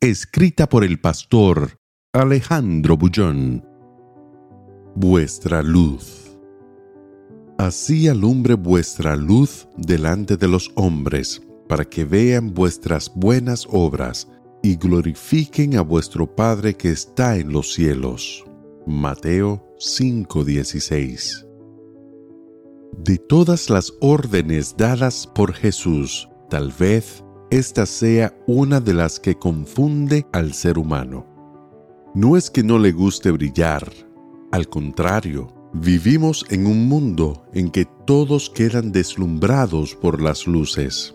Escrita por el pastor Alejandro Bullón. Vuestra luz. Así alumbre vuestra luz delante de los hombres, para que vean vuestras buenas obras y glorifiquen a vuestro Padre que está en los cielos. Mateo 5:16 De todas las órdenes dadas por Jesús, tal vez esta sea una de las que confunde al ser humano. No es que no le guste brillar, al contrario, vivimos en un mundo en que todos quedan deslumbrados por las luces.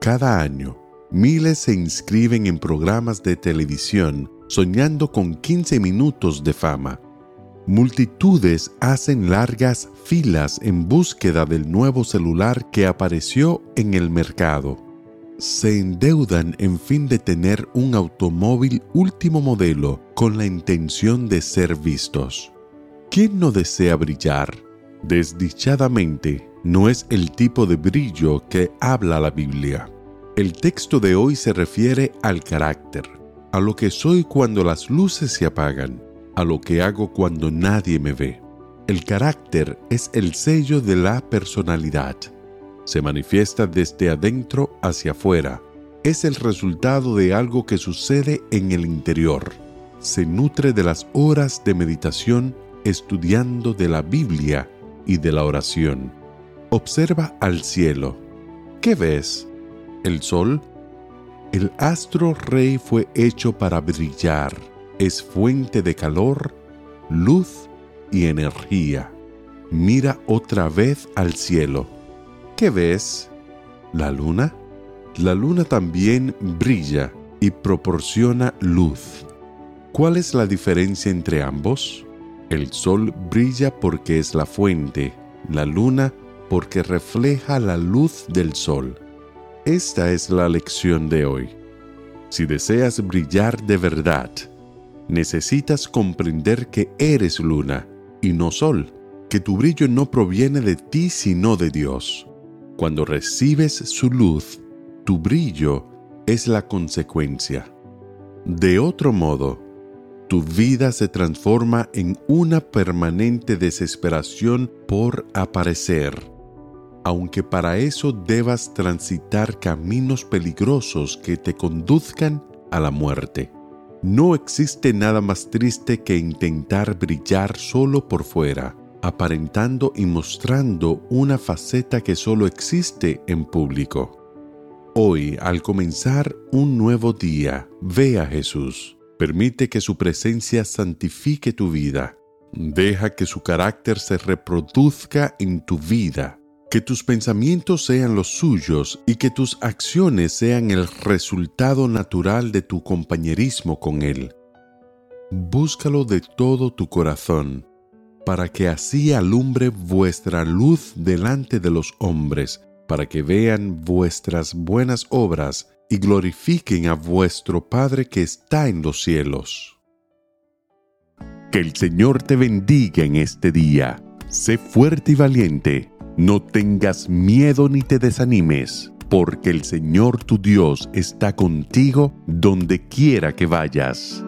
Cada año, miles se inscriben en programas de televisión soñando con 15 minutos de fama. Multitudes hacen largas filas en búsqueda del nuevo celular que apareció en el mercado se endeudan en fin de tener un automóvil último modelo con la intención de ser vistos. ¿Quién no desea brillar? Desdichadamente, no es el tipo de brillo que habla la Biblia. El texto de hoy se refiere al carácter, a lo que soy cuando las luces se apagan, a lo que hago cuando nadie me ve. El carácter es el sello de la personalidad se manifiesta desde adentro hacia afuera. Es el resultado de algo que sucede en el interior. Se nutre de las horas de meditación estudiando de la Biblia y de la oración. Observa al cielo. ¿Qué ves? ¿El sol? El astro rey fue hecho para brillar. Es fuente de calor, luz y energía. Mira otra vez al cielo ¿Qué ves? ¿La luna? La luna también brilla y proporciona luz. ¿Cuál es la diferencia entre ambos? El sol brilla porque es la fuente, la luna porque refleja la luz del sol. Esta es la lección de hoy. Si deseas brillar de verdad, necesitas comprender que eres luna y no sol, que tu brillo no proviene de ti sino de Dios. Cuando recibes su luz, tu brillo es la consecuencia. De otro modo, tu vida se transforma en una permanente desesperación por aparecer, aunque para eso debas transitar caminos peligrosos que te conduzcan a la muerte. No existe nada más triste que intentar brillar solo por fuera aparentando y mostrando una faceta que solo existe en público. Hoy, al comenzar un nuevo día, ve a Jesús. Permite que su presencia santifique tu vida. Deja que su carácter se reproduzca en tu vida. Que tus pensamientos sean los suyos y que tus acciones sean el resultado natural de tu compañerismo con Él. Búscalo de todo tu corazón para que así alumbre vuestra luz delante de los hombres, para que vean vuestras buenas obras y glorifiquen a vuestro Padre que está en los cielos. Que el Señor te bendiga en este día. Sé fuerte y valiente. No tengas miedo ni te desanimes, porque el Señor tu Dios está contigo donde quiera que vayas.